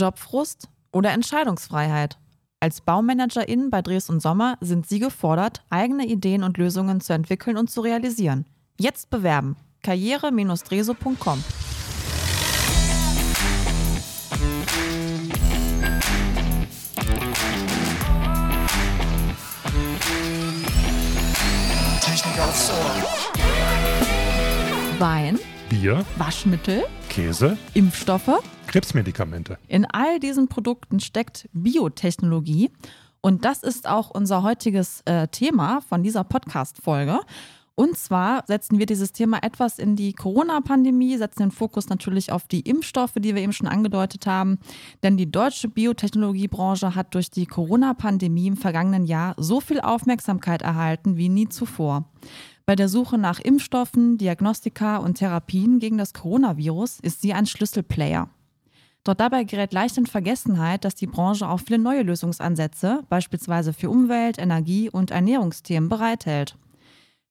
Jobfrust oder Entscheidungsfreiheit? Als Baumanagerin bei Dres und Sommer sind Sie gefordert, eigene Ideen und Lösungen zu entwickeln und zu realisieren. Jetzt bewerben. karriere-dreso.com. Technik aufs Ohr. Wein, Bier, Waschmittel, Käse, Impfstoffe. Krebsmedikamente. In all diesen Produkten steckt Biotechnologie. Und das ist auch unser heutiges äh, Thema von dieser Podcast-Folge. Und zwar setzen wir dieses Thema etwas in die Corona-Pandemie, setzen den Fokus natürlich auf die Impfstoffe, die wir eben schon angedeutet haben. Denn die deutsche Biotechnologiebranche hat durch die Corona-Pandemie im vergangenen Jahr so viel Aufmerksamkeit erhalten wie nie zuvor. Bei der Suche nach Impfstoffen, Diagnostika und Therapien gegen das Coronavirus ist sie ein Schlüsselplayer. Doch dabei gerät leicht in Vergessenheit, dass die Branche auch viele neue Lösungsansätze, beispielsweise für Umwelt-, Energie- und Ernährungsthemen, bereithält.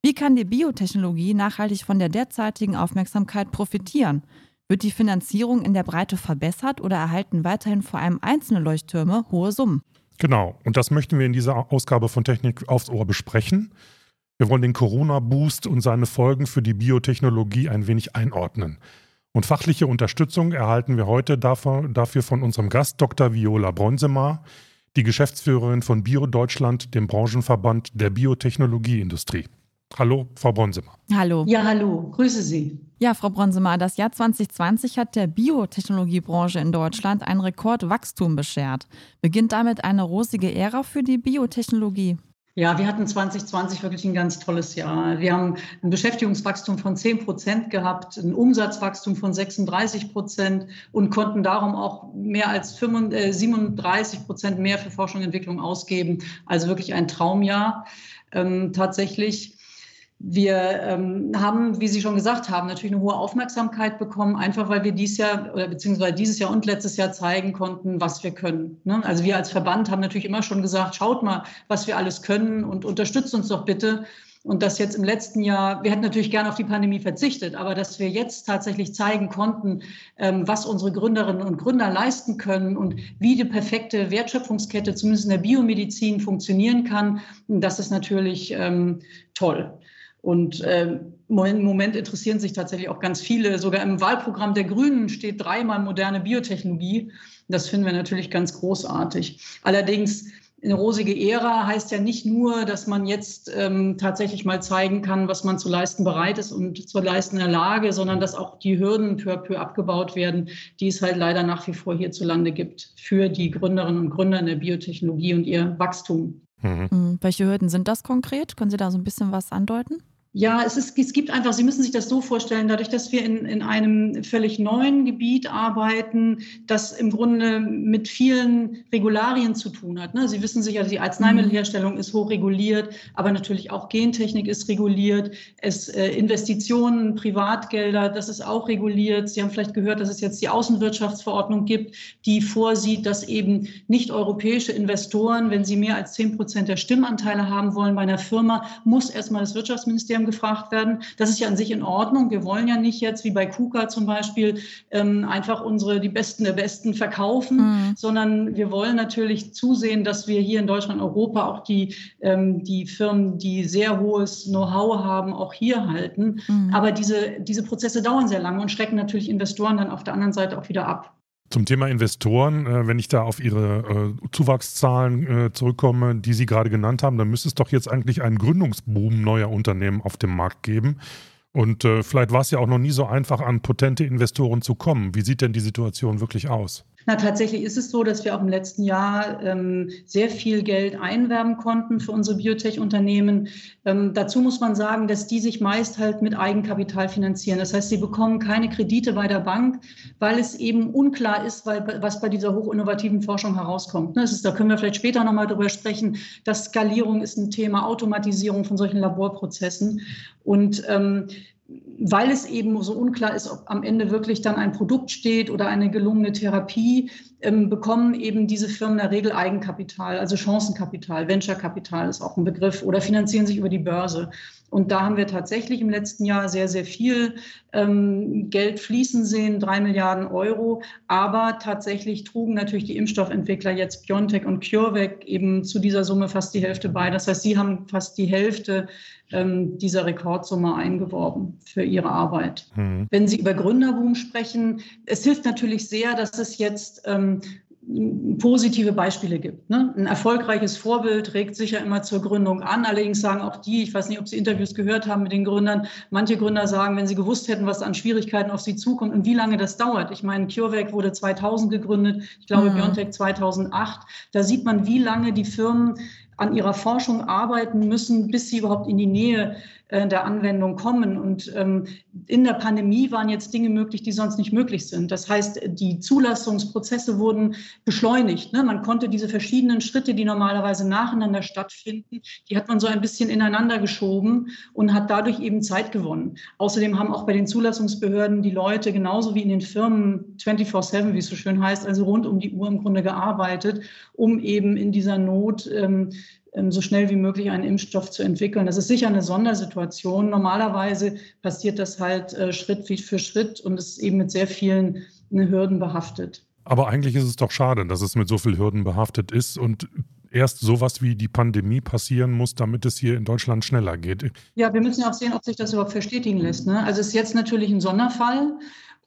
Wie kann die Biotechnologie nachhaltig von der derzeitigen Aufmerksamkeit profitieren? Wird die Finanzierung in der Breite verbessert oder erhalten weiterhin vor allem einzelne Leuchttürme hohe Summen? Genau, und das möchten wir in dieser Ausgabe von Technik aufs Ohr besprechen. Wir wollen den Corona-Boost und seine Folgen für die Biotechnologie ein wenig einordnen. Und fachliche Unterstützung erhalten wir heute dafür, von unserem Gast Dr. Viola Bronsemar, die Geschäftsführerin von Bio Deutschland, dem Branchenverband der Biotechnologieindustrie. Hallo, Frau Bronsemar. Hallo. Ja, hallo, grüße Sie. Ja, Frau Bronsemar, das Jahr 2020 hat der Biotechnologiebranche in Deutschland ein Rekordwachstum beschert. Beginnt damit eine rosige Ära für die Biotechnologie? Ja, wir hatten 2020 wirklich ein ganz tolles Jahr. Wir haben ein Beschäftigungswachstum von 10 Prozent gehabt, ein Umsatzwachstum von 36 Prozent und konnten darum auch mehr als 37 Prozent mehr für Forschung und Entwicklung ausgeben. Also wirklich ein Traumjahr. Ähm, tatsächlich wir ähm, haben, wie Sie schon gesagt haben, natürlich eine hohe Aufmerksamkeit bekommen, einfach weil wir dieses Jahr oder beziehungsweise dieses Jahr und letztes Jahr zeigen konnten, was wir können. Ne? Also wir als Verband haben natürlich immer schon gesagt, schaut mal, was wir alles können und unterstützt uns doch bitte. Und das jetzt im letzten Jahr, wir hätten natürlich gerne auf die Pandemie verzichtet, aber dass wir jetzt tatsächlich zeigen konnten, ähm, was unsere Gründerinnen und Gründer leisten können und wie die perfekte Wertschöpfungskette zumindest in der Biomedizin funktionieren kann, das ist natürlich ähm, toll. Und äh, im Moment interessieren sich tatsächlich auch ganz viele. Sogar im Wahlprogramm der Grünen steht dreimal moderne Biotechnologie. Das finden wir natürlich ganz großartig. Allerdings eine rosige Ära heißt ja nicht nur, dass man jetzt ähm, tatsächlich mal zeigen kann, was man zu leisten bereit ist und zu leisten in der Lage, sondern dass auch die Hürden peu à peu abgebaut werden, die es halt leider nach wie vor hierzulande gibt für die Gründerinnen und Gründer in der Biotechnologie und ihr Wachstum. Mhm. Welche Hürden sind das konkret? Können Sie da so ein bisschen was andeuten? Ja, es, ist, es gibt einfach, Sie müssen sich das so vorstellen, dadurch, dass wir in, in einem völlig neuen Gebiet arbeiten, das im Grunde mit vielen Regularien zu tun hat. Ne? Sie wissen sicher, die Arzneimittelherstellung ist hochreguliert, aber natürlich auch Gentechnik ist reguliert. Es äh, Investitionen, Privatgelder, das ist auch reguliert. Sie haben vielleicht gehört, dass es jetzt die Außenwirtschaftsverordnung gibt, die vorsieht, dass eben nicht europäische Investoren, wenn sie mehr als zehn Prozent der Stimmanteile haben wollen bei einer Firma, muss erstmal das Wirtschaftsministerium Ministerium gefragt werden. Das ist ja an sich in Ordnung. Wir wollen ja nicht jetzt wie bei KUKA zum Beispiel ähm, einfach unsere, die Besten der Besten verkaufen, mhm. sondern wir wollen natürlich zusehen, dass wir hier in Deutschland, Europa auch die, ähm, die Firmen, die sehr hohes Know-how haben, auch hier halten. Mhm. Aber diese, diese Prozesse dauern sehr lange und schrecken natürlich Investoren dann auf der anderen Seite auch wieder ab. Zum Thema Investoren, äh, wenn ich da auf Ihre äh, Zuwachszahlen äh, zurückkomme, die Sie gerade genannt haben, dann müsste es doch jetzt eigentlich einen Gründungsboom neuer Unternehmen auf dem Markt geben. Und vielleicht war es ja auch noch nie so einfach, an potente Investoren zu kommen. Wie sieht denn die Situation wirklich aus? Na, tatsächlich ist es so, dass wir auch im letzten Jahr ähm, sehr viel Geld einwerben konnten für unsere Biotech-Unternehmen. Ähm, dazu muss man sagen, dass die sich meist halt mit Eigenkapital finanzieren. Das heißt, sie bekommen keine Kredite bei der Bank, weil es eben unklar ist, weil, was bei dieser hochinnovativen Forschung herauskommt. Ne, ist, da können wir vielleicht später nochmal drüber sprechen. dass Skalierung ist ein Thema, Automatisierung von solchen Laborprozessen. Und ähm, weil es eben so unklar ist, ob am Ende wirklich dann ein Produkt steht oder eine gelungene Therapie, ähm, bekommen eben diese Firmen in der Regel Eigenkapital, also Chancenkapital, Venture-Kapital ist auch ein Begriff, oder finanzieren sich über die Börse. Und da haben wir tatsächlich im letzten Jahr sehr, sehr viel ähm, Geld fließen sehen, drei Milliarden Euro. Aber tatsächlich trugen natürlich die Impfstoffentwickler jetzt BioNTech und CureVac eben zu dieser Summe fast die Hälfte bei. Das heißt, sie haben fast die Hälfte ähm, dieser Rekordsumme eingeworben für ihre Arbeit. Mhm. Wenn Sie über Gründerboom sprechen, es hilft natürlich sehr, dass es jetzt ähm, positive Beispiele gibt. Ne? Ein erfolgreiches Vorbild regt sicher immer zur Gründung an. Allerdings sagen auch die, ich weiß nicht, ob Sie Interviews gehört haben mit den Gründern, manche Gründer sagen, wenn sie gewusst hätten, was an Schwierigkeiten auf sie zukommt und wie lange das dauert. Ich meine, CureVac wurde 2000 gegründet, ich glaube, mhm. BioNTech 2008. Da sieht man, wie lange die Firmen an ihrer Forschung arbeiten müssen, bis sie überhaupt in die Nähe äh, der Anwendung kommen. Und ähm, in der Pandemie waren jetzt Dinge möglich, die sonst nicht möglich sind. Das heißt, die Zulassungsprozesse wurden beschleunigt. Ne? Man konnte diese verschiedenen Schritte, die normalerweise nacheinander stattfinden, die hat man so ein bisschen ineinander geschoben und hat dadurch eben Zeit gewonnen. Außerdem haben auch bei den Zulassungsbehörden die Leute genauso wie in den Firmen 24-7, wie es so schön heißt, also rund um die Uhr im Grunde gearbeitet, um eben in dieser Not ähm, so schnell wie möglich einen Impfstoff zu entwickeln. Das ist sicher eine Sondersituation. Normalerweise passiert das halt äh, Schritt für Schritt und ist eben mit sehr vielen ne, Hürden behaftet. Aber eigentlich ist es doch schade, dass es mit so vielen Hürden behaftet ist und erst sowas wie die Pandemie passieren muss, damit es hier in Deutschland schneller geht. Ja, wir müssen ja auch sehen, ob sich das überhaupt verstetigen lässt. Ne? Also es ist jetzt natürlich ein Sonderfall.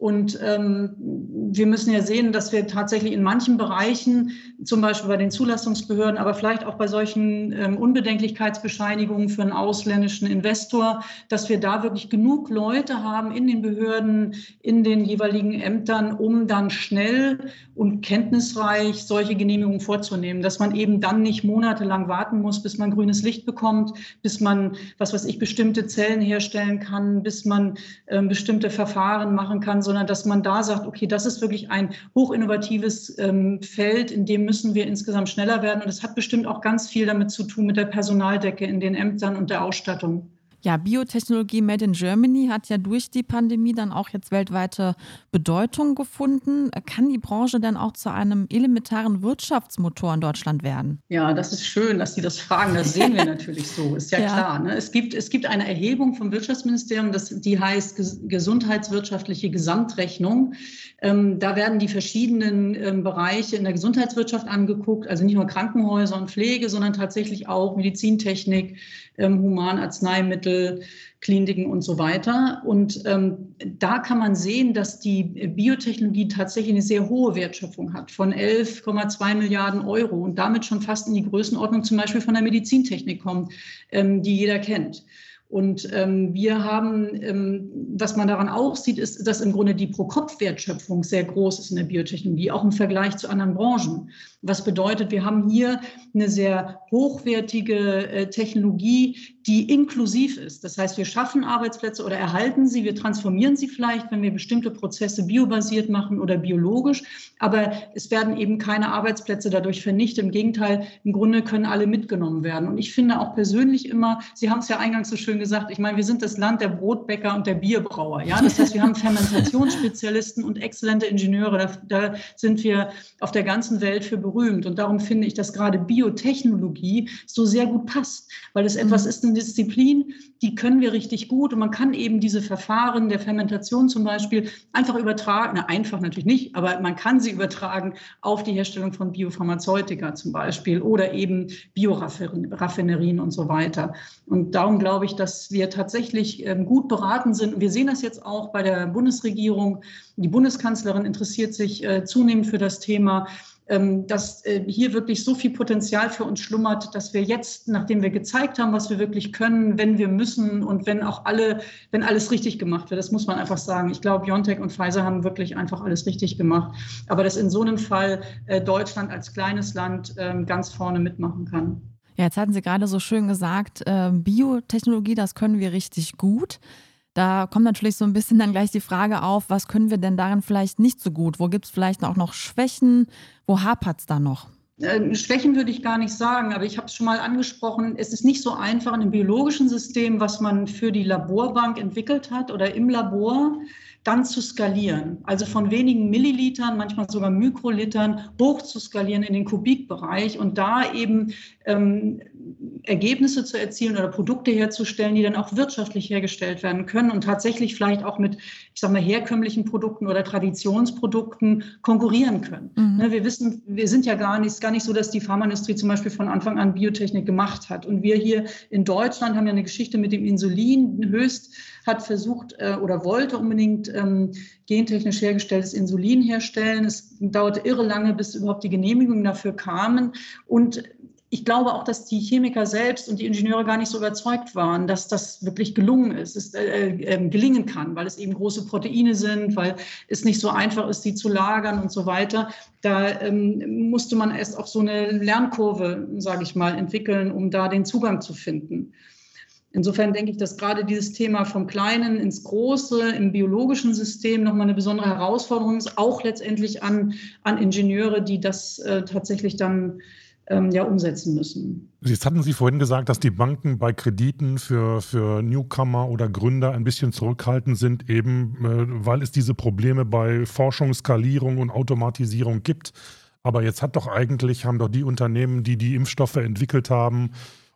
Und ähm, wir müssen ja sehen, dass wir tatsächlich in manchen Bereichen, zum Beispiel bei den Zulassungsbehörden, aber vielleicht auch bei solchen ähm, Unbedenklichkeitsbescheinigungen für einen ausländischen Investor, dass wir da wirklich genug Leute haben in den Behörden, in den jeweiligen Ämtern, um dann schnell und kenntnisreich solche Genehmigungen vorzunehmen, dass man eben dann nicht monatelang warten muss, bis man grünes Licht bekommt, bis man, was weiß ich, bestimmte Zellen herstellen kann, bis man äh, bestimmte Verfahren machen kann, sondern dass man da sagt, okay, das ist wirklich ein hochinnovatives ähm, Feld, in dem müssen wir insgesamt schneller werden. Und es hat bestimmt auch ganz viel damit zu tun mit der Personaldecke in den Ämtern und der Ausstattung. Ja, Biotechnologie Made in Germany hat ja durch die Pandemie dann auch jetzt weltweite Bedeutung gefunden. Kann die Branche denn auch zu einem elementaren Wirtschaftsmotor in Deutschland werden? Ja, das ist schön, dass Sie das fragen. Das sehen wir natürlich so, ist ja, ja. klar. Ne? Es, gibt, es gibt eine Erhebung vom Wirtschaftsministerium, das, die heißt Gesundheitswirtschaftliche Gesamtrechnung. Ähm, da werden die verschiedenen ähm, Bereiche in der Gesundheitswirtschaft angeguckt, also nicht nur Krankenhäuser und Pflege, sondern tatsächlich auch Medizintechnik, ähm, Humanarzneimittel, Kliniken und so weiter. Und ähm, da kann man sehen, dass die Biotechnologie tatsächlich eine sehr hohe Wertschöpfung hat von 11,2 Milliarden Euro und damit schon fast in die Größenordnung zum Beispiel von der Medizintechnik kommt, ähm, die jeder kennt. Und ähm, wir haben, ähm, was man daran auch sieht, ist, dass im Grunde die Pro-Kopf-Wertschöpfung sehr groß ist in der Biotechnologie, auch im Vergleich zu anderen Branchen. Was bedeutet, wir haben hier eine sehr hochwertige äh, Technologie, die inklusiv ist. Das heißt, wir schaffen Arbeitsplätze oder erhalten sie, wir transformieren sie vielleicht, wenn wir bestimmte Prozesse biobasiert machen oder biologisch. Aber es werden eben keine Arbeitsplätze dadurch vernichtet. Im Gegenteil, im Grunde können alle mitgenommen werden. Und ich finde auch persönlich immer, Sie haben es ja eingangs so schön gesagt, ich meine, wir sind das Land der Brotbäcker und der Bierbrauer. Ja, das heißt, wir haben Fermentationsspezialisten und exzellente Ingenieure. Da, da sind wir auf der ganzen Welt für berühmt. Und darum finde ich, dass gerade Biotechnologie so sehr gut passt, weil es etwas mhm. ist, eine Disziplin, die können wir richtig gut. Und man kann eben diese Verfahren der Fermentation zum Beispiel einfach übertragen. Na, einfach natürlich nicht, aber man kann sie übertragen auf die Herstellung von Biopharmazeutika zum Beispiel oder eben Bioraffinerien und so weiter. Und darum glaube ich, dass wir tatsächlich ähm, gut beraten sind. Wir sehen das jetzt auch bei der Bundesregierung. Die Bundeskanzlerin interessiert sich äh, zunehmend für das Thema dass äh, hier wirklich so viel Potenzial für uns schlummert, dass wir jetzt, nachdem wir gezeigt haben, was wir wirklich können, wenn wir müssen und wenn auch alle, wenn alles richtig gemacht wird, das muss man einfach sagen. Ich glaube, BioNTech und Pfizer haben wirklich einfach alles richtig gemacht. Aber dass in so einem Fall äh, Deutschland als kleines Land ähm, ganz vorne mitmachen kann. Ja, jetzt hatten Sie gerade so schön gesagt, äh, Biotechnologie, das können wir richtig gut. Da kommt natürlich so ein bisschen dann gleich die Frage auf, was können wir denn darin vielleicht nicht so gut? Wo gibt es vielleicht auch noch Schwächen? Wo hapert es da noch? Äh, Schwächen würde ich gar nicht sagen, aber ich habe es schon mal angesprochen, es ist nicht so einfach in einem biologischen System, was man für die Laborbank entwickelt hat oder im Labor, dann zu skalieren. Also von wenigen Millilitern, manchmal sogar Mikrolitern hoch zu skalieren in den Kubikbereich und da eben ähm, Ergebnisse zu erzielen oder Produkte herzustellen, die dann auch wirtschaftlich hergestellt werden können und tatsächlich vielleicht auch mit, ich sage mal, herkömmlichen Produkten oder Traditionsprodukten konkurrieren können. Mhm. Ne, wir wissen, wir sind ja gar nicht, gar nicht so, dass die Pharmaindustrie zum Beispiel von Anfang an Biotechnik gemacht hat. Und wir hier in Deutschland haben ja eine Geschichte mit dem Insulin. Höchst hat versucht äh, oder wollte unbedingt ähm, gentechnisch hergestelltes Insulin herstellen. Es dauerte irre lange, bis überhaupt die Genehmigungen dafür kamen. Und ich glaube auch, dass die Chemiker selbst und die Ingenieure gar nicht so überzeugt waren, dass das wirklich gelungen ist, es äh, äh, gelingen kann, weil es eben große Proteine sind, weil es nicht so einfach ist, sie zu lagern und so weiter. Da ähm, musste man erst auch so eine Lernkurve, sage ich mal, entwickeln, um da den Zugang zu finden. Insofern denke ich, dass gerade dieses Thema vom Kleinen ins Große im biologischen System nochmal eine besondere Herausforderung ist, auch letztendlich an, an Ingenieure, die das äh, tatsächlich dann ähm, ja umsetzen müssen. Jetzt hatten Sie vorhin gesagt, dass die Banken bei Krediten für, für Newcomer oder Gründer ein bisschen zurückhaltend sind, eben äh, weil es diese Probleme bei Forschung, Skalierung und Automatisierung gibt. Aber jetzt hat doch eigentlich, haben doch die Unternehmen, die die Impfstoffe entwickelt haben,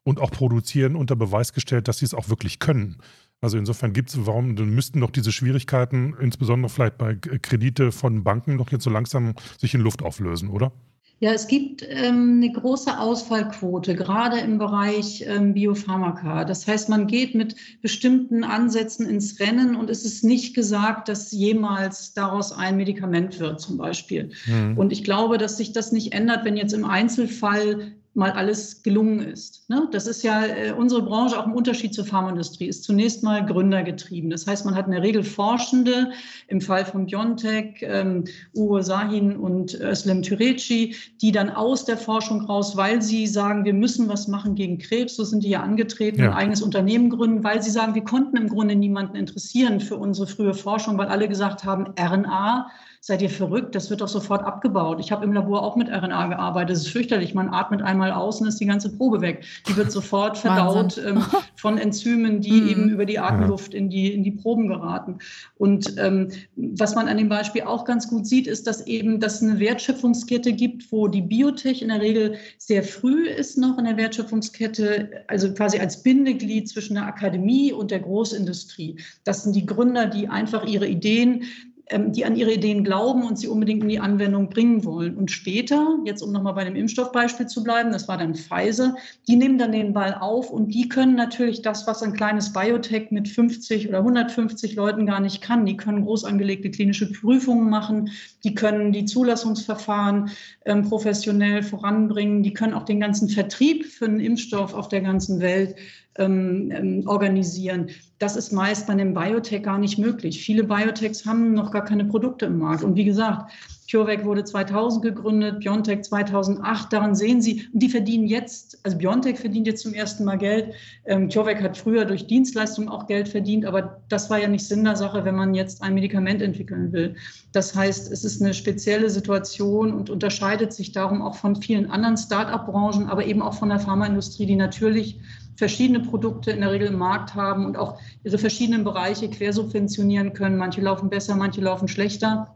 und auch produzieren unter Beweis gestellt, dass sie es auch wirklich können. Also insofern gibt es, warum müssten doch diese Schwierigkeiten, insbesondere vielleicht bei Kredite von Banken, doch jetzt so langsam sich in Luft auflösen, oder? Ja, es gibt ähm, eine große Ausfallquote, gerade im Bereich ähm, Biopharmaka. Das heißt, man geht mit bestimmten Ansätzen ins Rennen und es ist nicht gesagt, dass jemals daraus ein Medikament wird, zum Beispiel. Mhm. Und ich glaube, dass sich das nicht ändert, wenn jetzt im Einzelfall mal alles gelungen ist. Ne? Das ist ja äh, unsere Branche auch im Unterschied zur Pharmaindustrie, ist zunächst mal gründergetrieben. Das heißt, man hat in der Regel Forschende, im Fall von Biontech, ähm, Uwe Sahin und Özlem Türeci, die dann aus der Forschung raus, weil sie sagen, wir müssen was machen gegen Krebs, so sind die ja angetreten, ja. ein eigenes Unternehmen gründen, weil sie sagen, wir konnten im Grunde niemanden interessieren für unsere frühe Forschung, weil alle gesagt haben, RNA seid ihr verrückt, das wird doch sofort abgebaut. Ich habe im Labor auch mit RNA gearbeitet, das ist fürchterlich. Man atmet einmal aus und ist die ganze Probe weg. Die wird sofort verdaut ähm, von Enzymen, die mhm. eben über die Atemluft in die, in die Proben geraten. Und ähm, was man an dem Beispiel auch ganz gut sieht, ist, dass eben das eine Wertschöpfungskette gibt, wo die Biotech in der Regel sehr früh ist noch in der Wertschöpfungskette, also quasi als Bindeglied zwischen der Akademie und der Großindustrie. Das sind die Gründer, die einfach ihre Ideen ähm, die an ihre Ideen glauben und sie unbedingt in die Anwendung bringen wollen. Und später, jetzt um nochmal bei dem Impfstoffbeispiel zu bleiben, das war dann Pfizer, die nehmen dann den Ball auf und die können natürlich das, was ein kleines Biotech mit 50 oder 150 Leuten gar nicht kann. Die können groß angelegte klinische Prüfungen machen, die können die Zulassungsverfahren ähm, professionell voranbringen, die können auch den ganzen Vertrieb für einen Impfstoff auf der ganzen Welt ähm, ähm, organisieren. Das ist meist bei einem Biotech gar nicht möglich. Viele Biotechs haben noch gar keine Produkte im Markt. Und wie gesagt, CureVac wurde 2000 gegründet, BioNTech 2008. Daran sehen Sie, die verdienen jetzt, also BioNTech verdient jetzt zum ersten Mal Geld. Ähm, CureVac hat früher durch Dienstleistungen auch Geld verdient, aber das war ja nicht Sinn der Sache, wenn man jetzt ein Medikament entwickeln will. Das heißt, es ist eine spezielle Situation und unterscheidet sich darum auch von vielen anderen Start-up-Branchen, aber eben auch von der Pharmaindustrie, die natürlich verschiedene Produkte in der Regel im Markt haben und auch ihre verschiedenen Bereiche quersubventionieren können. Manche laufen besser, manche laufen schlechter.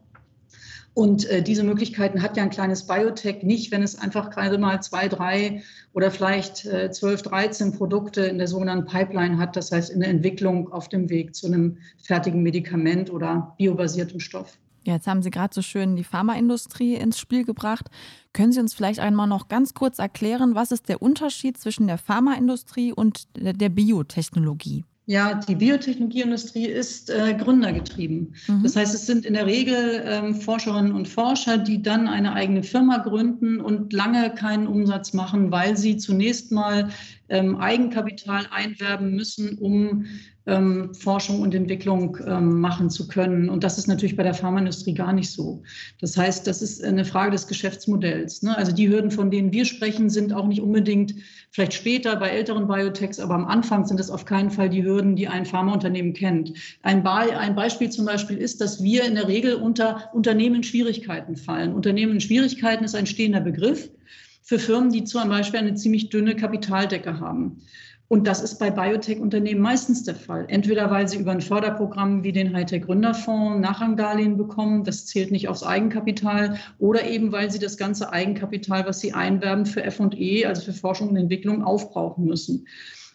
Und äh, diese Möglichkeiten hat ja ein kleines Biotech nicht, wenn es einfach gerade mal zwei, drei oder vielleicht äh, 12, 13 Produkte in der sogenannten Pipeline hat, das heißt in der Entwicklung auf dem Weg zu einem fertigen Medikament oder biobasiertem Stoff. Ja, jetzt haben Sie gerade so schön die Pharmaindustrie ins Spiel gebracht. Können Sie uns vielleicht einmal noch ganz kurz erklären, was ist der Unterschied zwischen der Pharmaindustrie und der Biotechnologie? Ja, die Biotechnologieindustrie ist äh, gründergetrieben. Mhm. Das heißt, es sind in der Regel ähm, Forscherinnen und Forscher, die dann eine eigene Firma gründen und lange keinen Umsatz machen, weil sie zunächst mal ähm, Eigenkapital einwerben müssen, um ähm, Forschung und Entwicklung ähm, machen zu können. Und das ist natürlich bei der Pharmaindustrie gar nicht so. Das heißt, das ist eine Frage des Geschäftsmodells. Ne? Also die Hürden, von denen wir sprechen, sind auch nicht unbedingt vielleicht später bei älteren Biotechs, aber am Anfang sind es auf keinen Fall die Hürden, die ein Pharmaunternehmen kennt. Ein, Be ein Beispiel zum Beispiel ist, dass wir in der Regel unter Unternehmen Schwierigkeiten fallen. Unternehmen Schwierigkeiten ist ein stehender Begriff. Für Firmen, die zum Beispiel eine ziemlich dünne Kapitaldecke haben. Und das ist bei Biotech-Unternehmen meistens der Fall. Entweder weil sie über ein Förderprogramm wie den Hightech-Gründerfonds Nachrangdarlehen bekommen, das zählt nicht aufs Eigenkapital, oder eben weil sie das ganze Eigenkapital, was sie einwerben für FE, also für Forschung und Entwicklung, aufbrauchen müssen.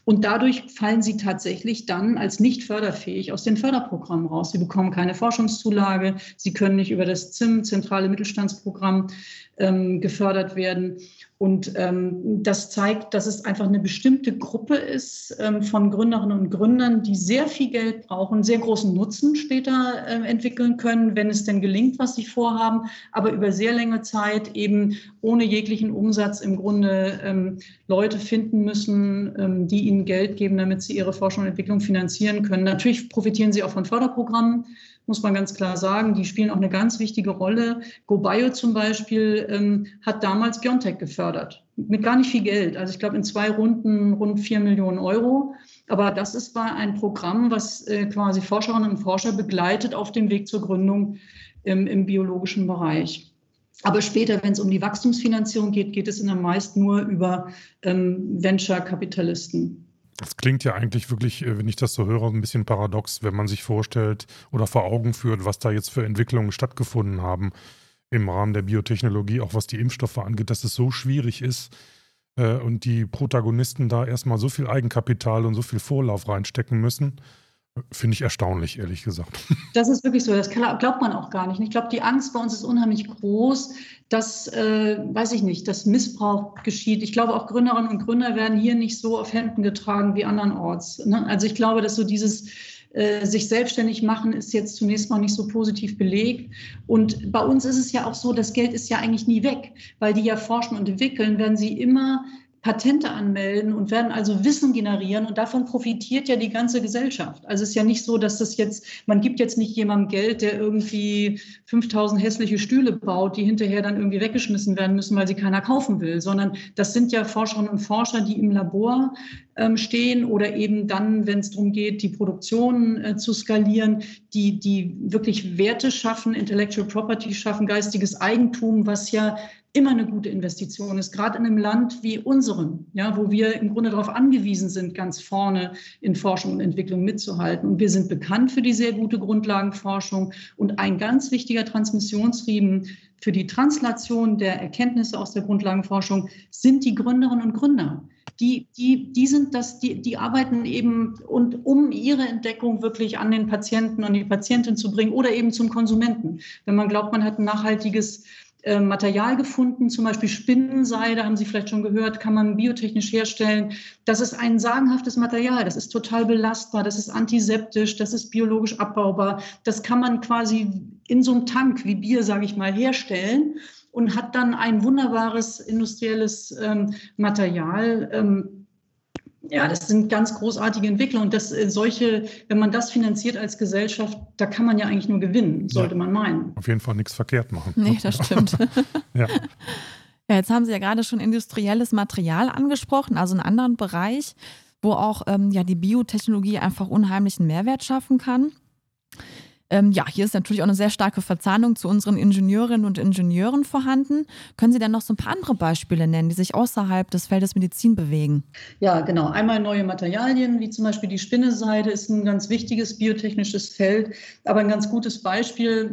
Und dadurch fallen sie tatsächlich dann als nicht förderfähig aus den Förderprogrammen raus. Sie bekommen keine Forschungszulage, sie können nicht über das ZIM, Zentrale Mittelstandsprogramm, ähm, gefördert werden. Und ähm, das zeigt, dass es einfach eine bestimmte Gruppe ist ähm, von Gründerinnen und Gründern, die sehr viel Geld brauchen, sehr großen Nutzen später äh, entwickeln können, wenn es denn gelingt, was sie vorhaben, aber über sehr lange Zeit eben ohne jeglichen Umsatz im Grunde ähm, Leute finden müssen, ähm, die ihnen Geld geben, damit sie ihre Forschung und Entwicklung finanzieren können. Natürlich profitieren sie auch von Förderprogrammen muss man ganz klar sagen. Die spielen auch eine ganz wichtige Rolle. GoBio zum Beispiel ähm, hat damals Biontech gefördert. Mit gar nicht viel Geld. Also ich glaube in zwei Runden rund vier Millionen Euro. Aber das ist war ein Programm, was äh, quasi Forscherinnen und Forscher begleitet auf dem Weg zur Gründung im, im biologischen Bereich. Aber später, wenn es um die Wachstumsfinanzierung geht, geht es in der meist nur über ähm, Venture-Kapitalisten. Das klingt ja eigentlich wirklich, äh, wenn ich das so höre, ein bisschen paradox, wenn man sich vorstellt oder vor Augen führt, was da jetzt für Entwicklungen stattgefunden haben im Rahmen der Biotechnologie, auch was die Impfstoffe angeht, dass es so schwierig ist äh, und die Protagonisten da erstmal so viel Eigenkapital und so viel Vorlauf reinstecken müssen. Finde ich erstaunlich, ehrlich gesagt. Das ist wirklich so. Das glaubt man auch gar nicht. Ich glaube, die Angst bei uns ist unheimlich groß, dass, äh, weiß ich nicht, dass Missbrauch geschieht. Ich glaube, auch Gründerinnen und Gründer werden hier nicht so auf Händen getragen wie andernorts. Ne? Also ich glaube, dass so dieses äh, sich selbstständig machen ist jetzt zunächst mal nicht so positiv belegt. Und bei uns ist es ja auch so, das Geld ist ja eigentlich nie weg, weil die ja forschen und entwickeln, werden sie immer Patente anmelden und werden also Wissen generieren und davon profitiert ja die ganze Gesellschaft. Also es ist ja nicht so, dass das jetzt, man gibt jetzt nicht jemandem Geld, der irgendwie 5000 hässliche Stühle baut, die hinterher dann irgendwie weggeschmissen werden müssen, weil sie keiner kaufen will, sondern das sind ja Forscherinnen und Forscher, die im Labor ähm, stehen oder eben dann, wenn es darum geht, die Produktion äh, zu skalieren, die, die wirklich Werte schaffen, Intellectual Property schaffen, geistiges Eigentum, was ja immer eine gute Investition ist, gerade in einem Land wie unserem, ja, wo wir im Grunde darauf angewiesen sind, ganz vorne in Forschung und Entwicklung mitzuhalten. Und wir sind bekannt für die sehr gute Grundlagenforschung. Und ein ganz wichtiger Transmissionsriemen für die Translation der Erkenntnisse aus der Grundlagenforschung sind die Gründerinnen und Gründer. Die, die, die sind das, die, die arbeiten eben und um ihre Entdeckung wirklich an den Patienten und die Patientin zu bringen oder eben zum Konsumenten. Wenn man glaubt, man hat ein nachhaltiges äh, Material gefunden, zum Beispiel Spinnenseide, haben Sie vielleicht schon gehört, kann man biotechnisch herstellen. Das ist ein sagenhaftes Material, das ist total belastbar, das ist antiseptisch, das ist biologisch abbaubar. Das kann man quasi in so einem Tank wie Bier, sage ich mal, herstellen und hat dann ein wunderbares industrielles ähm, Material. Ähm, ja, das sind ganz großartige Entwicklungen. Und das, äh, solche, wenn man das finanziert als Gesellschaft, da kann man ja eigentlich nur gewinnen, sollte ja, man meinen. Auf jeden Fall nichts verkehrt machen. Nee, das stimmt. ja. ja. jetzt haben Sie ja gerade schon industrielles Material angesprochen, also einen anderen Bereich, wo auch ähm, ja, die Biotechnologie einfach unheimlichen Mehrwert schaffen kann. Ähm, ja, hier ist natürlich auch eine sehr starke Verzahnung zu unseren Ingenieurinnen und Ingenieuren vorhanden. Können Sie denn noch so ein paar andere Beispiele nennen, die sich außerhalb des Feldes Medizin bewegen? Ja, genau. Einmal neue Materialien, wie zum Beispiel die Spinneseide, ist ein ganz wichtiges biotechnisches Feld. Aber ein ganz gutes Beispiel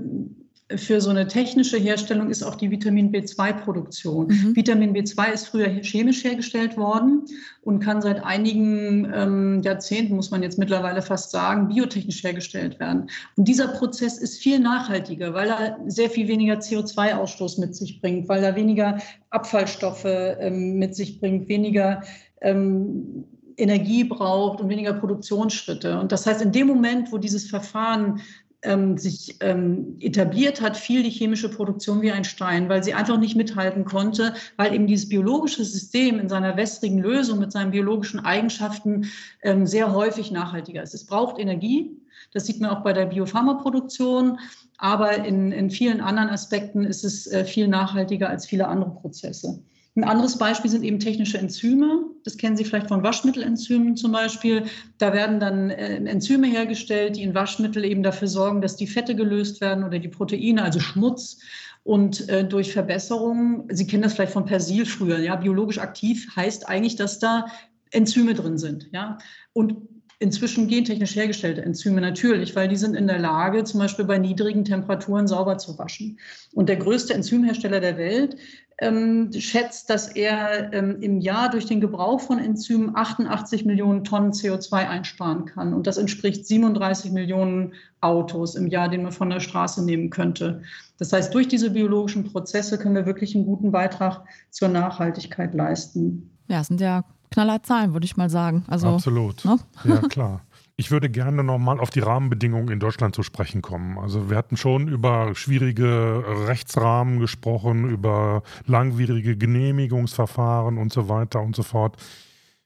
für so eine technische Herstellung ist auch die Vitamin B2-Produktion. Mhm. Vitamin B2 ist früher chemisch hergestellt worden und kann seit einigen ähm, Jahrzehnten, muss man jetzt mittlerweile fast sagen, biotechnisch hergestellt werden. Und dieser Prozess ist viel nachhaltiger, weil er sehr viel weniger CO2-Ausstoß mit sich bringt, weil er weniger Abfallstoffe ähm, mit sich bringt, weniger ähm, Energie braucht und weniger Produktionsschritte. Und das heißt, in dem Moment, wo dieses Verfahren ähm, sich ähm, etabliert hat, fiel die chemische Produktion wie ein Stein, weil sie einfach nicht mithalten konnte, weil eben dieses biologische System in seiner wässrigen Lösung mit seinen biologischen Eigenschaften ähm, sehr häufig nachhaltiger ist. Es braucht Energie. Das sieht man auch bei der Biopharmaproduktion. Aber in, in vielen anderen Aspekten ist es äh, viel nachhaltiger als viele andere Prozesse. Ein anderes Beispiel sind eben technische Enzyme. Das kennen Sie vielleicht von Waschmittelenzymen zum Beispiel. Da werden dann äh, Enzyme hergestellt, die in Waschmittel eben dafür sorgen, dass die Fette gelöst werden oder die Proteine, also Schmutz. Und äh, durch Verbesserungen, Sie kennen das vielleicht von Persil früher, ja, biologisch aktiv heißt eigentlich, dass da Enzyme drin sind, ja. Und inzwischen gentechnisch hergestellte Enzyme natürlich, weil die sind in der Lage, zum Beispiel bei niedrigen Temperaturen sauber zu waschen. Und der größte Enzymhersteller der Welt ähm, schätzt, dass er ähm, im Jahr durch den Gebrauch von Enzymen 88 Millionen Tonnen CO2 einsparen kann. Und das entspricht 37 Millionen Autos im Jahr, den man von der Straße nehmen könnte. Das heißt, durch diese biologischen Prozesse können wir wirklich einen guten Beitrag zur Nachhaltigkeit leisten. Ja, es sind ja knaller Zahlen, würde ich mal sagen. Also, Absolut. Ne? Ja, klar. Ich würde gerne nochmal auf die Rahmenbedingungen in Deutschland zu sprechen kommen. Also wir hatten schon über schwierige Rechtsrahmen gesprochen, über langwierige Genehmigungsverfahren und so weiter und so fort.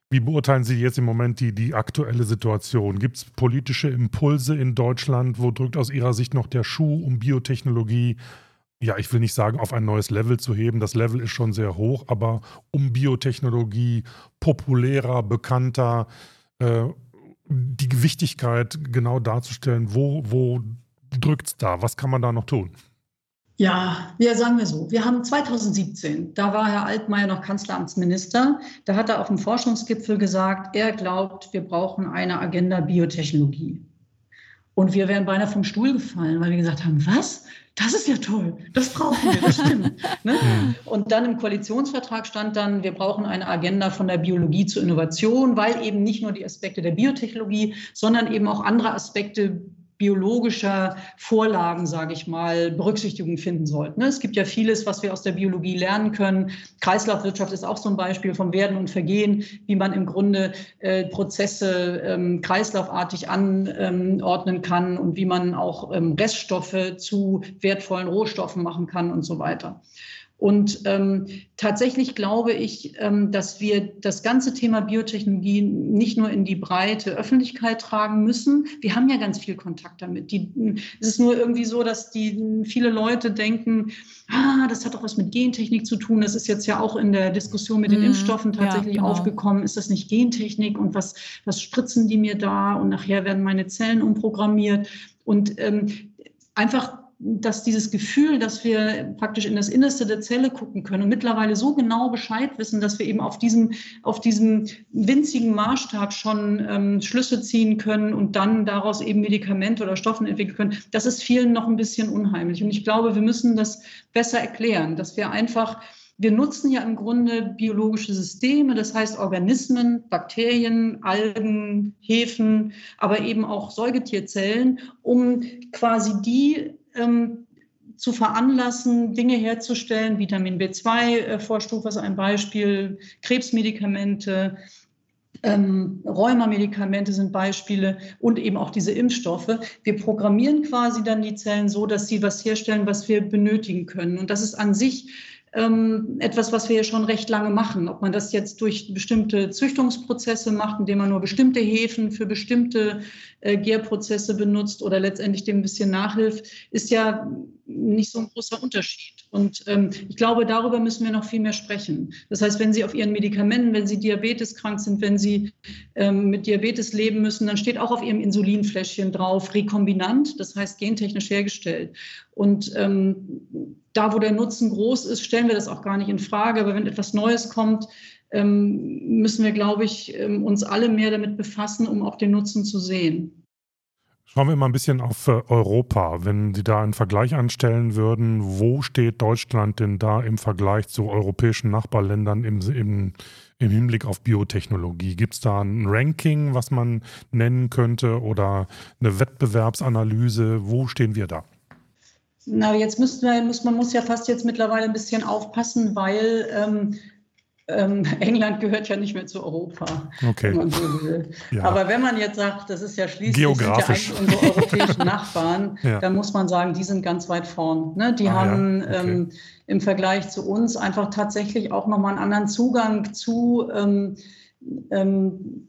Wie beurteilen Sie jetzt im Moment die, die aktuelle Situation? Gibt es politische Impulse in Deutschland? Wo drückt aus Ihrer Sicht noch der Schuh, um Biotechnologie, ja, ich will nicht sagen, auf ein neues Level zu heben? Das Level ist schon sehr hoch, aber um Biotechnologie populärer, bekannter, äh, die Wichtigkeit genau darzustellen, wo, wo drückt es da? Was kann man da noch tun? Ja, ja, sagen wir so. Wir haben 2017, da war Herr Altmaier noch Kanzleramtsminister, da hat er auf dem Forschungsgipfel gesagt, er glaubt, wir brauchen eine Agenda Biotechnologie. Und wir wären beinahe vom Stuhl gefallen, weil wir gesagt haben, was? Das ist ja toll, das brauchen wir, das stimmt. ne? Und dann im Koalitionsvertrag stand dann, wir brauchen eine Agenda von der Biologie zur Innovation, weil eben nicht nur die Aspekte der Biotechnologie, sondern eben auch andere Aspekte biologischer Vorlagen, sage ich mal, Berücksichtigung finden sollten. Ne? Es gibt ja vieles, was wir aus der Biologie lernen können. Kreislaufwirtschaft ist auch so ein Beispiel vom Werden und Vergehen, wie man im Grunde äh, Prozesse ähm, kreislaufartig anordnen kann und wie man auch ähm, Reststoffe zu wertvollen Rohstoffen machen kann und so weiter. Und ähm, tatsächlich glaube ich, ähm, dass wir das ganze Thema Biotechnologie nicht nur in die breite Öffentlichkeit tragen müssen. Wir haben ja ganz viel Kontakt damit. Die, es ist nur irgendwie so, dass die viele Leute denken, ah, das hat doch was mit Gentechnik zu tun. Das ist jetzt ja auch in der Diskussion mit den mhm, Impfstoffen tatsächlich ja, genau. aufgekommen. Ist das nicht Gentechnik und was, was spritzen die mir da? Und nachher werden meine Zellen umprogrammiert. Und ähm, einfach dass dieses Gefühl, dass wir praktisch in das Innerste der Zelle gucken können und mittlerweile so genau Bescheid wissen, dass wir eben auf diesem, auf diesem winzigen Maßstab schon ähm, Schlüsse ziehen können und dann daraus eben Medikamente oder Stoffe entwickeln können, das ist vielen noch ein bisschen unheimlich. Und ich glaube, wir müssen das besser erklären, dass wir einfach wir nutzen ja im Grunde biologische Systeme, das heißt Organismen, Bakterien, Algen, Hefen, aber eben auch Säugetierzellen, um quasi die ähm, zu veranlassen, Dinge herzustellen, Vitamin B2-Vorstufe ist ein Beispiel, Krebsmedikamente, ähm, Rheumamedikamente sind Beispiele und eben auch diese Impfstoffe. Wir programmieren quasi dann die Zellen so, dass sie was herstellen, was wir benötigen können. Und das ist an sich ähm, etwas, was wir ja schon recht lange machen. Ob man das jetzt durch bestimmte Züchtungsprozesse macht, indem man nur bestimmte Hefen für bestimmte äh, Gärprozesse benutzt oder letztendlich dem ein bisschen nachhilft, ist ja nicht so ein großer Unterschied. Und ähm, ich glaube, darüber müssen wir noch viel mehr sprechen. Das heißt, wenn Sie auf Ihren Medikamenten, wenn Sie diabeteskrank sind, wenn Sie ähm, mit Diabetes leben müssen, dann steht auch auf Ihrem Insulinfläschchen drauf rekombinant, das heißt gentechnisch hergestellt. Und ähm, da, wo der Nutzen groß ist, stellen wir das auch gar nicht in Frage. Aber wenn etwas Neues kommt, ähm, müssen wir, glaube ich, ähm, uns alle mehr damit befassen, um auch den Nutzen zu sehen. Schauen wir mal ein bisschen auf äh, Europa. Wenn Sie da einen Vergleich anstellen würden, wo steht Deutschland denn da im Vergleich zu europäischen Nachbarländern im, im, im Hinblick auf Biotechnologie? Gibt es da ein Ranking, was man nennen könnte oder eine Wettbewerbsanalyse? Wo stehen wir da? Na, jetzt müssten wir, muss, man muss ja fast jetzt mittlerweile ein bisschen aufpassen, weil ähm, ähm, England gehört ja nicht mehr zu Europa, okay. wenn so. Ja. Aber wenn man jetzt sagt, das ist ja schließlich Geografisch. Sind ja unsere europäischen Nachbarn, ja. dann muss man sagen, die sind ganz weit vorn. Ne? Die ah, haben ja. okay. ähm, im Vergleich zu uns einfach tatsächlich auch nochmal einen anderen Zugang zu ähm, ähm,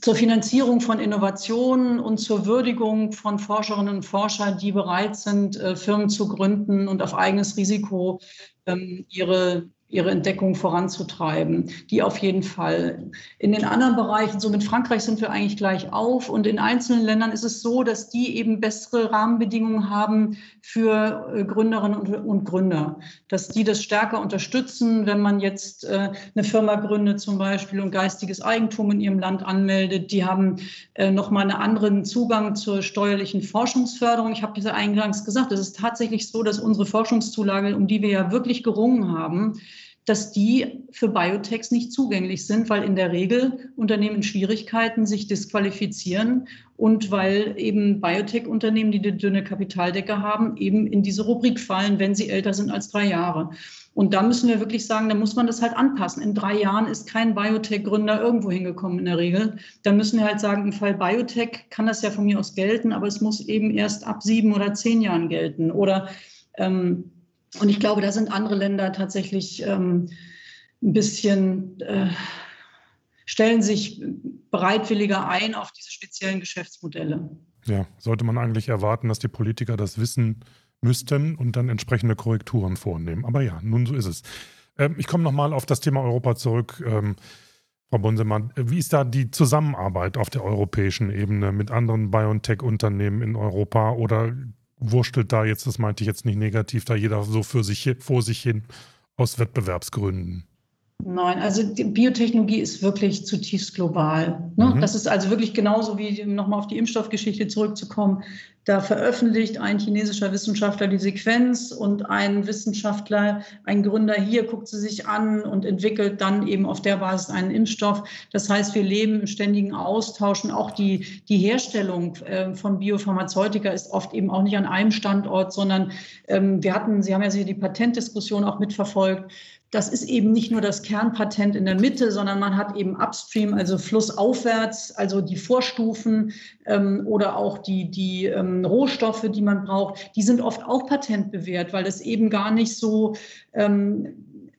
zur Finanzierung von Innovationen und zur Würdigung von Forscherinnen und Forschern, die bereit sind, äh, Firmen zu gründen und auf eigenes Risiko ähm, ihre ihre Entdeckung voranzutreiben. Die auf jeden Fall. In den anderen Bereichen, so mit Frankreich sind wir eigentlich gleich auf. Und in einzelnen Ländern ist es so, dass die eben bessere Rahmenbedingungen haben für äh, Gründerinnen und, Gründer. Dass die das stärker unterstützen, wenn man jetzt äh, eine Firma gründet zum Beispiel und geistiges Eigentum in ihrem Land anmeldet. Die haben äh, nochmal einen anderen Zugang zur steuerlichen Forschungsförderung. Ich habe ja eingangs gesagt, es ist tatsächlich so, dass unsere Forschungszulage, um die wir ja wirklich gerungen haben, dass die für Biotechs nicht zugänglich sind, weil in der Regel Unternehmen Schwierigkeiten sich disqualifizieren und weil eben Biotech-Unternehmen, die eine dünne Kapitaldecke haben, eben in diese Rubrik fallen, wenn sie älter sind als drei Jahre. Und da müssen wir wirklich sagen, da muss man das halt anpassen. In drei Jahren ist kein Biotech-Gründer irgendwo hingekommen in der Regel. Da müssen wir halt sagen, im Fall Biotech kann das ja von mir aus gelten, aber es muss eben erst ab sieben oder zehn Jahren gelten. Oder ähm, und ich glaube, da sind andere Länder tatsächlich ähm, ein bisschen, äh, stellen sich bereitwilliger ein auf diese speziellen Geschäftsmodelle. Ja, sollte man eigentlich erwarten, dass die Politiker das wissen müssten und dann entsprechende Korrekturen vornehmen. Aber ja, nun so ist es. Ähm, ich komme nochmal auf das Thema Europa zurück. Ähm, Frau Bunsemann, wie ist da die Zusammenarbeit auf der europäischen Ebene mit anderen BioNTech-Unternehmen in Europa oder wurstelt da jetzt, das meinte ich jetzt nicht negativ, da jeder so für sich vor sich hin aus Wettbewerbsgründen. Nein, also die Biotechnologie ist wirklich zutiefst global. Ne? Mhm. Das ist also wirklich genauso wie nochmal auf die Impfstoffgeschichte zurückzukommen. Da veröffentlicht ein chinesischer Wissenschaftler die Sequenz und ein Wissenschaftler, ein Gründer hier guckt sie sich an und entwickelt dann eben auf der Basis einen Impfstoff. Das heißt, wir leben im ständigen Austausch und auch die, die Herstellung äh, von Biopharmazeutika ist oft eben auch nicht an einem Standort, sondern ähm, wir hatten, Sie haben ja sicher die Patentdiskussion auch mitverfolgt das ist eben nicht nur das Kernpatent in der Mitte, sondern man hat eben upstream, also flussaufwärts, also die Vorstufen ähm, oder auch die, die ähm, Rohstoffe, die man braucht, die sind oft auch patentbewährt, weil das eben gar nicht so ähm,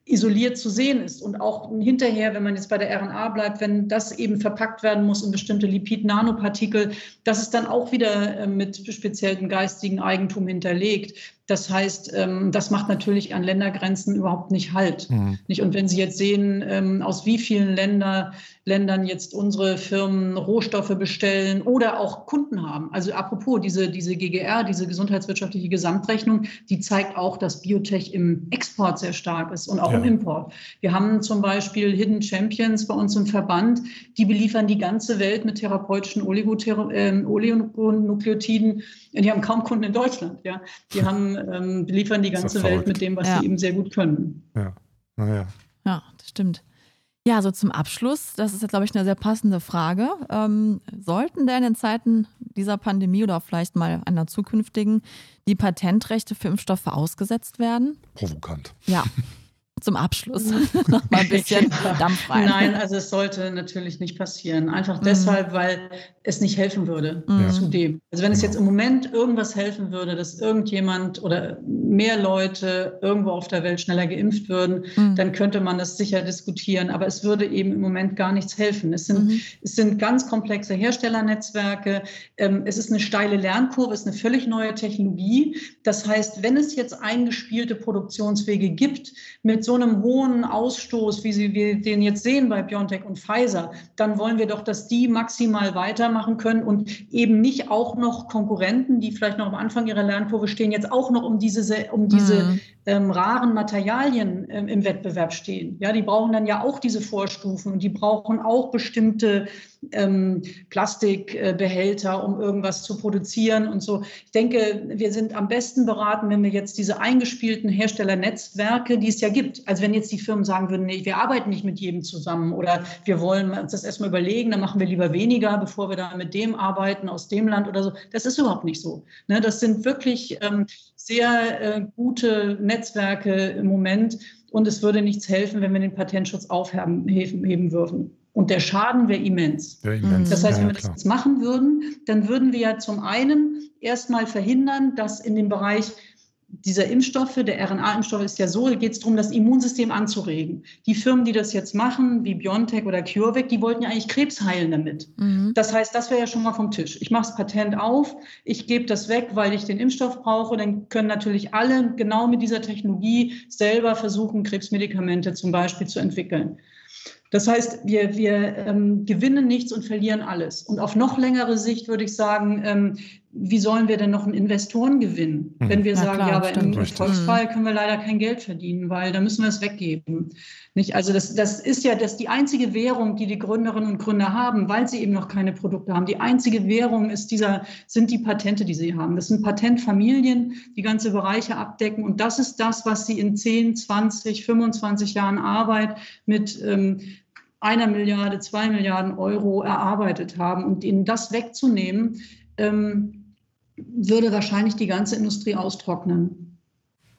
isoliert zu sehen ist. Und auch hinterher, wenn man jetzt bei der RNA bleibt, wenn das eben verpackt werden muss in bestimmte Lipid-Nanopartikel, das ist dann auch wieder äh, mit speziellem geistigen Eigentum hinterlegt. Das heißt, ähm, das macht natürlich an Ländergrenzen überhaupt nicht Halt. Mhm. Und wenn Sie jetzt sehen, ähm, aus wie vielen Länder, Ländern jetzt unsere Firmen Rohstoffe bestellen oder auch Kunden haben. Also apropos, diese, diese GGR, diese gesundheitswirtschaftliche Gesamtrechnung, die zeigt auch, dass Biotech im Export sehr stark ist und auch ja. im Import. Wir haben zum Beispiel Hidden Champions bei uns im Verband, die beliefern die ganze Welt mit therapeutischen ähm, Oligonukleotiden. Die haben kaum Kunden in Deutschland. Ja. Die haben ähm, beliefern die ganze Welt mit dem, was ja. sie eben sehr gut können. Ja, naja. Ja, das stimmt. Ja, so zum Abschluss, das ist jetzt, glaube ich, eine sehr passende Frage. Ähm, sollten denn in Zeiten dieser Pandemie oder vielleicht mal einer zukünftigen die Patentrechte für Impfstoffe ausgesetzt werden? Provokant. Ja. zum Abschluss noch mal ein bisschen Dampf rein. Nein, also es sollte natürlich nicht passieren. Einfach mhm. deshalb, weil es nicht helfen würde mhm. zu dem. Also wenn es jetzt im Moment irgendwas helfen würde, dass irgendjemand oder mehr Leute irgendwo auf der Welt schneller geimpft würden, mhm. dann könnte man das sicher diskutieren. Aber es würde eben im Moment gar nichts helfen. Es sind, mhm. es sind ganz komplexe Herstellernetzwerke. Ähm, es ist eine steile Lernkurve, es ist eine völlig neue Technologie. Das heißt, wenn es jetzt eingespielte Produktionswege gibt mit so einem hohen Ausstoß, wie Sie wir den jetzt sehen bei BioNTech und Pfizer, dann wollen wir doch, dass die maximal weitermachen können und eben nicht auch noch Konkurrenten, die vielleicht noch am Anfang ihrer Lernkurve stehen, jetzt auch noch um diese, um diese mhm. ähm, raren Materialien ähm, im Wettbewerb stehen. Ja, die brauchen dann ja auch diese Vorstufen und die brauchen auch bestimmte ähm, Plastikbehälter, um irgendwas zu produzieren und so. Ich denke, wir sind am besten beraten, wenn wir jetzt diese eingespielten Herstellernetzwerke, die es ja gibt, also wenn jetzt die Firmen sagen würden, nee, wir arbeiten nicht mit jedem zusammen oder wir wollen uns das erstmal überlegen, dann machen wir lieber weniger, bevor wir da mit dem arbeiten aus dem Land oder so. Das ist überhaupt nicht so. Ne? Das sind wirklich ähm, sehr äh, gute Netzwerke im Moment und es würde nichts helfen, wenn wir den Patentschutz aufheben heben würden. Und der Schaden wäre immens. Ja, immens. Das heißt, wenn wir das jetzt machen würden, dann würden wir ja zum einen erstmal verhindern, dass in dem Bereich dieser Impfstoffe, der RNA-Impfstoff ist ja so, geht es darum, das Immunsystem anzuregen. Die Firmen, die das jetzt machen, wie BioNTech oder CureVac, die wollten ja eigentlich Krebs heilen damit. Mhm. Das heißt, das wäre ja schon mal vom Tisch. Ich mache das Patent auf, ich gebe das weg, weil ich den Impfstoff brauche. Dann können natürlich alle genau mit dieser Technologie selber versuchen, Krebsmedikamente zum Beispiel zu entwickeln. Das heißt, wir, wir ähm, gewinnen nichts und verlieren alles. Und auf noch längere Sicht würde ich sagen, ähm, wie sollen wir denn noch einen Investoren gewinnen, mhm. wenn wir ja, sagen, klar, ja, aber im Erfolgsfall mhm. können wir leider kein Geld verdienen, weil da müssen wir es weggeben. Nicht? Also das, das ist ja das die einzige Währung, die die Gründerinnen und Gründer haben, weil sie eben noch keine Produkte haben. Die einzige Währung ist dieser, sind die Patente, die sie haben. Das sind Patentfamilien, die ganze Bereiche abdecken. Und das ist das, was sie in 10, 20, 25 Jahren Arbeit mit ähm, einer Milliarde, zwei Milliarden Euro erarbeitet haben. Und ihnen das wegzunehmen, ähm, würde wahrscheinlich die ganze Industrie austrocknen.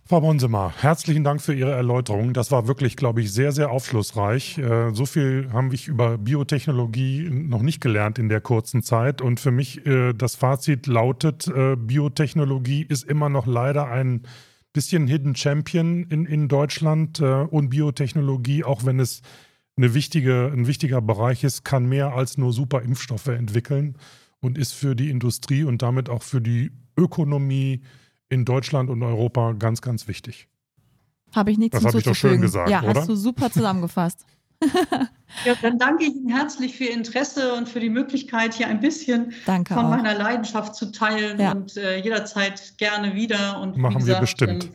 Frau Bonsemer, herzlichen Dank für Ihre Erläuterung. Das war wirklich, glaube ich, sehr, sehr aufschlussreich. Äh, so viel haben wir über Biotechnologie noch nicht gelernt in der kurzen Zeit. Und für mich äh, das Fazit lautet, äh, Biotechnologie ist immer noch leider ein bisschen Hidden Champion in, in Deutschland. Und Biotechnologie, auch wenn es eine wichtige, ein wichtiger Bereich ist, kann mehr als nur super Impfstoffe entwickeln und ist für die Industrie und damit auch für die Ökonomie in Deutschland und Europa ganz, ganz wichtig. Habe ich nichts Das habe ich doch schön gesagt, ja, oder? hast du super zusammengefasst. ja, dann danke ich Ihnen herzlich für Ihr Interesse und für die Möglichkeit, hier ein bisschen danke von auch. meiner Leidenschaft zu teilen ja. und äh, jederzeit gerne wieder. Und Machen gesagt, wir bestimmt. Ähm,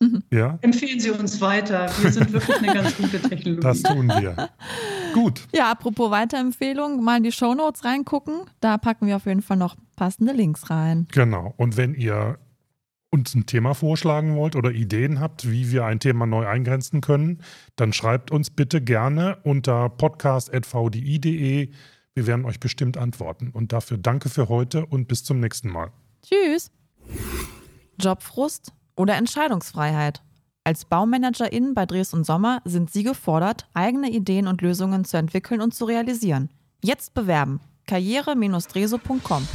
Mhm. Ja? Empfehlen Sie uns weiter. Wir sind wirklich eine ganz gute Technologie. Das tun wir. Gut. Ja, apropos Weiterempfehlung, mal in die Shownotes reingucken. Da packen wir auf jeden Fall noch passende Links rein. Genau. Und wenn ihr uns ein Thema vorschlagen wollt oder Ideen habt, wie wir ein Thema neu eingrenzen können, dann schreibt uns bitte gerne unter podcast.vdi.de. Wir werden euch bestimmt antworten. Und dafür danke für heute und bis zum nächsten Mal. Tschüss. Jobfrust oder Entscheidungsfreiheit. Als BaumanagerInnen bei Dres und Sommer sind Sie gefordert, eigene Ideen und Lösungen zu entwickeln und zu realisieren. Jetzt bewerben. karriere-dreso.com